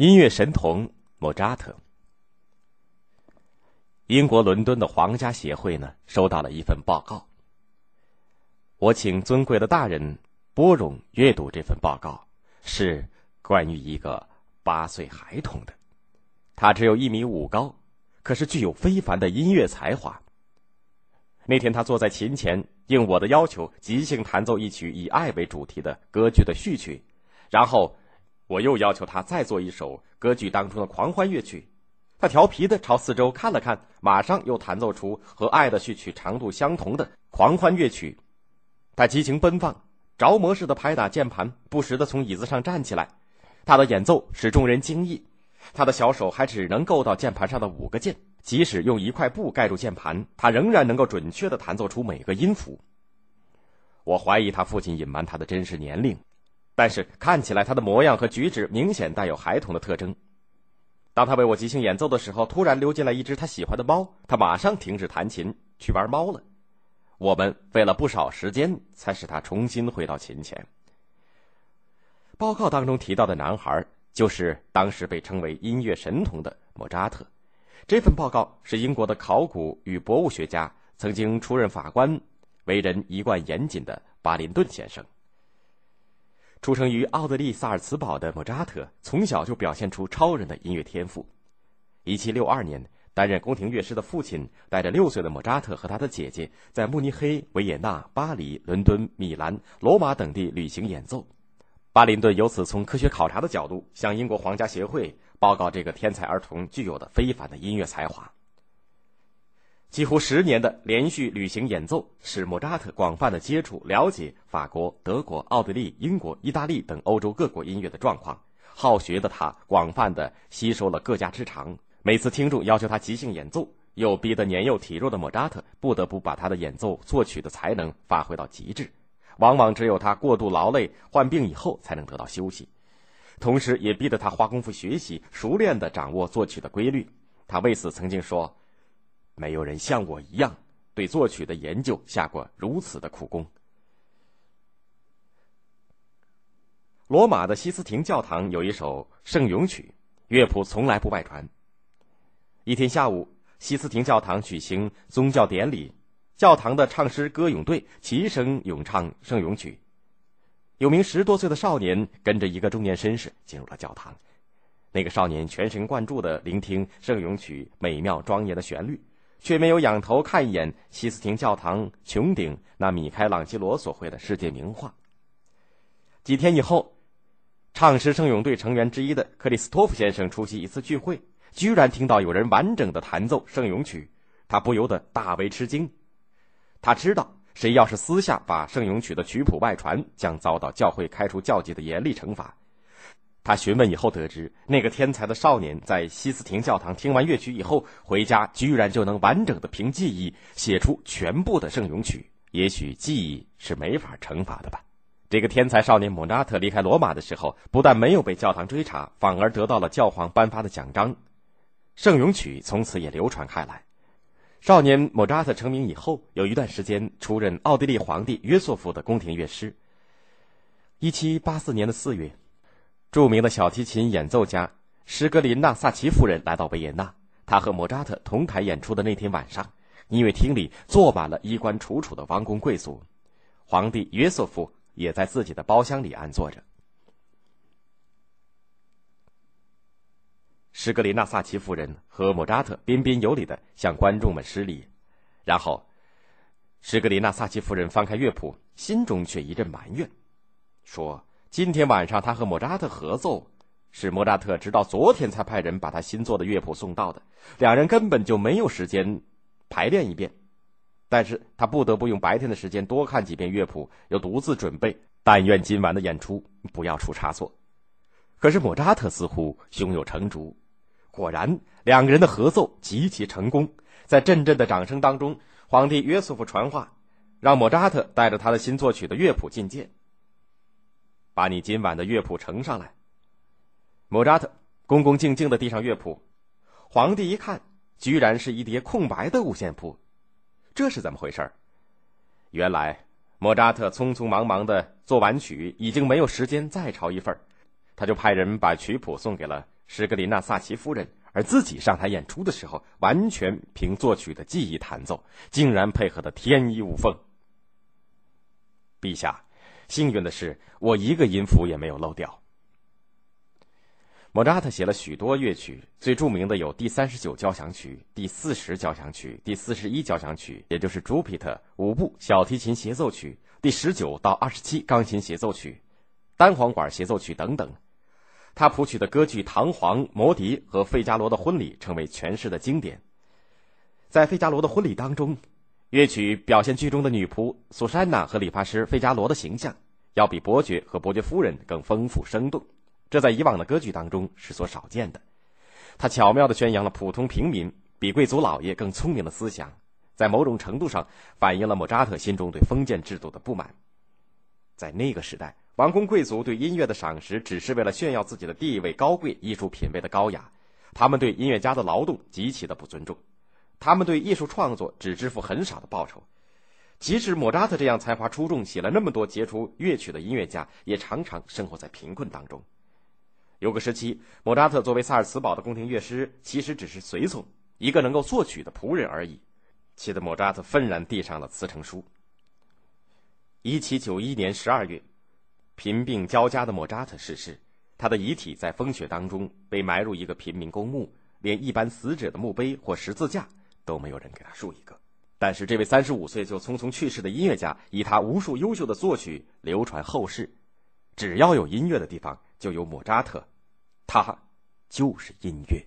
音乐神童莫扎特。英国伦敦的皇家协会呢，收到了一份报告。我请尊贵的大人波容阅读这份报告，是关于一个八岁孩童的。他只有一米五高，可是具有非凡的音乐才华。那天他坐在琴前，应我的要求，即兴弹奏一曲以爱为主题的歌剧的序曲，然后。我又要求他再做一首歌剧当中的狂欢乐曲，他调皮的朝四周看了看，马上又弹奏出和爱的序曲长度相同的狂欢乐曲。他激情奔放，着魔似的拍打键盘，不时的从椅子上站起来。他的演奏使众人惊异，他的小手还只能够到键盘上的五个键，即使用一块布盖住键盘，他仍然能够准确的弹奏出每个音符。我怀疑他父亲隐瞒他的真实年龄。但是看起来他的模样和举止明显带有孩童的特征。当他为我即兴演奏的时候，突然溜进来一只他喜欢的猫，他马上停止弹琴去玩猫了。我们费了不少时间才使他重新回到琴前。报告当中提到的男孩就是当时被称为音乐神童的莫扎特。这份报告是英国的考古与博物学家、曾经出任法官、为人一贯严谨的巴林顿先生。出生于奥地利萨尔茨堡的莫扎特，从小就表现出超人的音乐天赋。一七六二年，担任宫廷乐师的父亲带着六岁的莫扎特和他的姐姐，在慕尼黑、维也纳、巴黎、伦敦、米兰、罗马等地旅行演奏。巴林顿由此从科学考察的角度向英国皇家协会报告这个天才儿童具有的非凡的音乐才华。几乎十年的连续旅行演奏，使莫扎特广泛的接触、了解法国、德国、奥地利、英国、意大利等欧洲各国音乐的状况。好学的他，广泛的吸收了各家之长。每次听众要求他即兴演奏，又逼得年幼体弱的莫扎特不得不把他的演奏、作曲的才能发挥到极致。往往只有他过度劳累、患病以后才能得到休息，同时也逼得他花功夫学习，熟练的掌握作曲的规律。他为此曾经说。没有人像我一样对作曲的研究下过如此的苦功。罗马的西斯廷教堂有一首圣咏曲，乐谱从来不外传。一天下午，西斯廷教堂举行宗教典礼，教堂的唱诗歌咏队齐声咏唱圣咏曲。有名十多岁的少年跟着一个中年绅士进入了教堂，那个少年全神贯注的聆听圣咏曲美妙庄严的旋律。却没有仰头看一眼西斯廷教堂穹顶那米开朗基罗所绘的世界名画。几天以后，唱诗圣咏队成员之一的克里斯托夫先生出席一次聚会，居然听到有人完整的弹奏圣咏曲，他不由得大为吃惊。他知道，谁要是私下把圣咏曲的曲谱外传，将遭到教会开除教籍的严厉惩罚。他询问以后得知，那个天才的少年在西斯廷教堂听完乐曲以后，回家居然就能完整的凭记忆写出全部的圣咏曲。也许记忆是没法惩罚的吧。这个天才少年莫扎特离开罗马的时候，不但没有被教堂追查，反而得到了教皇颁发的奖章。圣咏曲从此也流传开来。少年莫扎特成名以后，有一段时间出任奥地利皇帝约瑟夫的宫廷乐师。一七八四年的四月。著名的小提琴演奏家施格林纳萨奇夫人来到维也纳，她和莫扎特同台演出的那天晚上，音乐厅里坐满了衣冠楚楚的王公贵族，皇帝约瑟夫也在自己的包厢里安坐着。施格林纳萨奇夫人和莫扎特彬彬有礼的向观众们施礼，然后，施格林纳萨奇夫人翻开乐谱，心中却一阵埋怨，说。今天晚上他和莫扎特合奏，是莫扎特直到昨天才派人把他新作的乐谱送到的，两人根本就没有时间排练一遍。但是他不得不用白天的时间多看几遍乐谱，又独自准备。但愿今晚的演出不要出差错。可是莫扎特似乎胸有成竹，果然两个人的合奏极其成功。在阵阵的掌声当中，皇帝约瑟夫传话，让莫扎特带着他的新作曲的乐谱觐见。把你今晚的乐谱呈上来。莫扎特恭恭敬敬的递上乐谱，皇帝一看，居然是一叠空白的五线谱，这是怎么回事原来莫扎特匆匆忙忙的做完曲，已经没有时间再抄一份他就派人把曲谱送给了是格林纳萨奇夫人，而自己上台演出的时候，完全凭作曲的技艺弹奏，竟然配合的天衣无缝。陛下，幸运的是，我一个音符也没有漏掉。莫扎特写了许多乐曲，最著名的有第三十九交响曲、第四十交响曲、第四十一交响曲，也就是《朱庇特》五部小提琴协奏曲、第十九到二十七钢琴协奏曲、单簧管协奏曲等等。他谱曲的歌剧《唐璜》《魔笛》和《费加罗的婚礼》成为全市的经典。在《费加罗的婚礼》当中，乐曲表现剧中的女仆苏珊娜和理发师费加罗的形象，要比伯爵和伯爵夫人更丰富生动。这在以往的歌剧当中是所少见的。他巧妙地宣扬了普通平民比贵族老爷更聪明的思想，在某种程度上反映了莫扎特心中对封建制度的不满。在那个时代，王公贵族对音乐的赏识只是为了炫耀自己的地位高贵、艺术品味的高雅，他们对音乐家的劳动极其的不尊重，他们对艺术创作只支付很少的报酬。即使莫扎特这样才华出众、写了那么多杰出乐曲的音乐家，也常常生活在贫困当中。有个时期，莫扎特作为萨尔茨堡的宫廷乐师，其实只是随从，一个能够作曲的仆人而已，气得莫扎特愤然递上了辞呈书。一七九一年十二月，贫病交加的莫扎特逝世，他的遗体在风雪当中被埋入一个贫民公墓，连一般死者的墓碑或十字架都没有人给他竖一个。但是，这位三十五岁就匆匆去世的音乐家，以他无数优秀的作曲流传后世。只要有音乐的地方，就有莫扎特。他就是音乐。